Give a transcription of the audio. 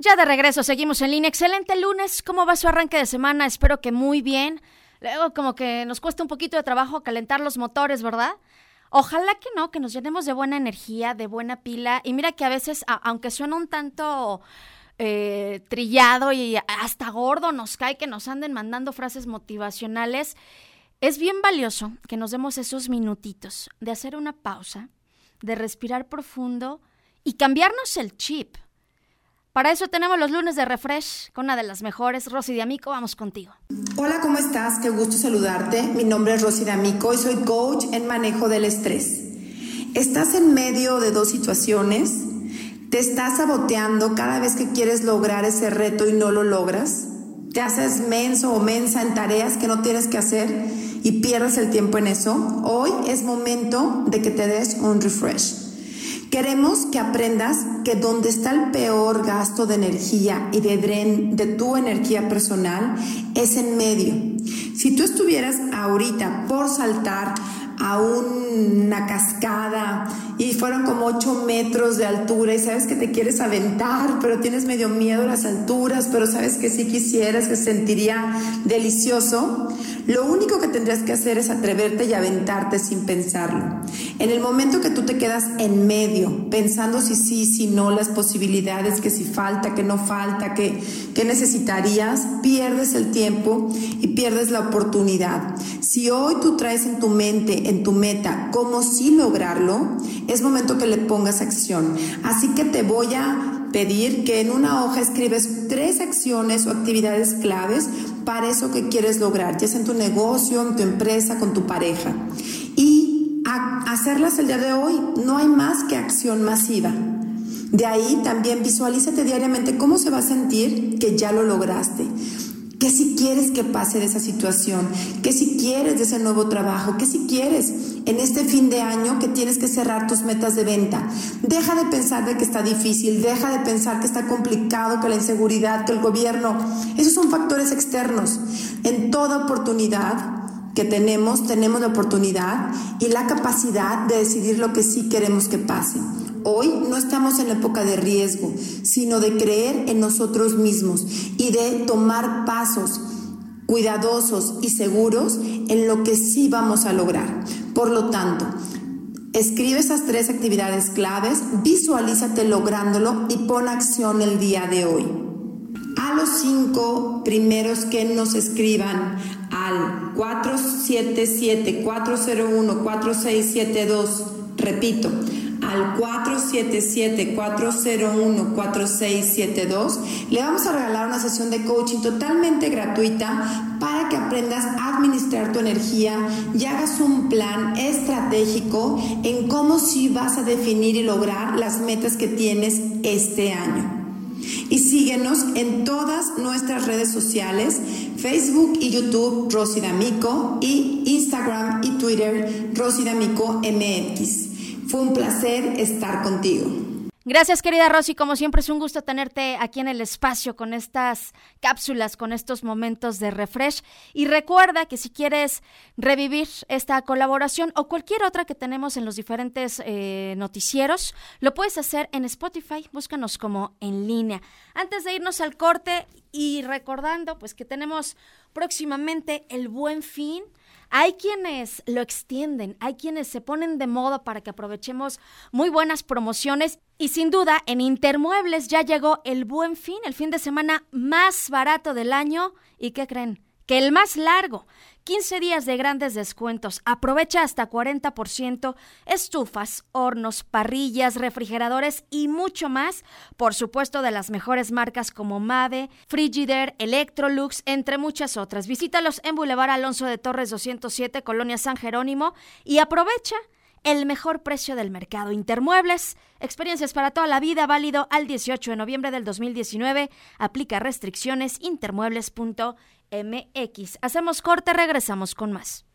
Ya de regreso, seguimos en línea. Excelente lunes. ¿Cómo va su arranque de semana? Espero que muy bien. Luego como que nos cuesta un poquito de trabajo calentar los motores, ¿verdad? Ojalá que no, que nos llenemos de buena energía, de buena pila. Y mira que a veces, aunque suena un tanto eh, trillado y hasta gordo nos cae que nos anden mandando frases motivacionales, es bien valioso que nos demos esos minutitos de hacer una pausa, de respirar profundo y cambiarnos el chip. Para eso tenemos los lunes de refresh con una de las mejores, Rosy de Amico. Vamos contigo. Hola, ¿cómo estás? Qué gusto saludarte. Mi nombre es Rosy de Amico y soy coach en manejo del estrés. ¿Estás en medio de dos situaciones? ¿Te estás saboteando cada vez que quieres lograr ese reto y no lo logras? ¿Te haces menso o mensa en tareas que no tienes que hacer y pierdes el tiempo en eso? Hoy es momento de que te des un refresh. Queremos que aprendas que donde está el peor gasto de energía y de, tu energía personal es en medio. Si tú estuvieras ahorita por saltar a una cascada y fueron como 8 metros de altura y sabes que te quieres aventar, pero tienes medio miedo a las alturas, pero sabes que si quisieras, que sentiría delicioso, lo único que tendrías que hacer es atreverte y aventarte sin pensarlo. En el momento que tú te quedas en medio, pensando si sí, si no, las posibilidades, que si falta, que no falta, que, que necesitarías, pierdes el tiempo y pierdes la oportunidad. Si hoy tú traes en tu mente, en tu meta, cómo sí lograrlo, es momento que le pongas acción. Así que te voy a pedir que en una hoja escribes tres acciones o actividades claves para eso que quieres lograr, ya sea en tu negocio, en tu empresa, con tu pareja. Y hacerlas el día de hoy, no hay más que acción masiva. De ahí también visualízate diariamente cómo se va a sentir que ya lo lograste. ¿Qué si quieres que pase de esa situación? ¿Qué si quieres de ese nuevo trabajo? ¿Qué si quieres en este fin de año que tienes que cerrar tus metas de venta? Deja de pensar de que está difícil, deja de pensar que está complicado, que la inseguridad, que el gobierno, esos son factores externos. En toda oportunidad que tenemos, tenemos la oportunidad y la capacidad de decidir lo que sí queremos que pase. Hoy no estamos en época de riesgo, sino de creer en nosotros mismos y de tomar pasos cuidadosos y seguros en lo que sí vamos a lograr. Por lo tanto, escribe esas tres actividades claves, visualízate lográndolo y pon acción el día de hoy. A los cinco primeros que nos escriban al 477-401-4672, repito, al 477-401-4672, le vamos a regalar una sesión de coaching totalmente gratuita para que aprendas a administrar tu energía y hagas un plan estratégico en cómo si vas a definir y lograr las metas que tienes este año. Y síguenos en todas nuestras redes sociales, Facebook y YouTube Rosy D'Amico y Instagram y Twitter Rosy D'Amico MX. Fue un placer estar contigo. Gracias, querida Rosy. Como siempre, es un gusto tenerte aquí en el espacio con estas cápsulas, con estos momentos de refresh. Y recuerda que si quieres revivir esta colaboración o cualquier otra que tenemos en los diferentes eh, noticieros, lo puedes hacer en Spotify. Búscanos como en línea. Antes de irnos al corte y recordando, pues que tenemos próximamente el buen fin. Hay quienes lo extienden, hay quienes se ponen de moda para que aprovechemos muy buenas promociones y sin duda en Intermuebles ya llegó el buen fin, el fin de semana más barato del año. ¿Y qué creen? Que el más largo. 15 días de grandes descuentos. Aprovecha hasta 40%. Estufas, hornos, parrillas, refrigeradores y mucho más. Por supuesto, de las mejores marcas como Mave, Frigider, Electrolux, entre muchas otras. Visítalos en Boulevard Alonso de Torres 207, Colonia San Jerónimo, y aprovecha el mejor precio del mercado. Intermuebles, experiencias para toda la vida, válido al 18 de noviembre del 2019. Aplica restricciones intermuebles.mx. Hacemos corte, regresamos con más.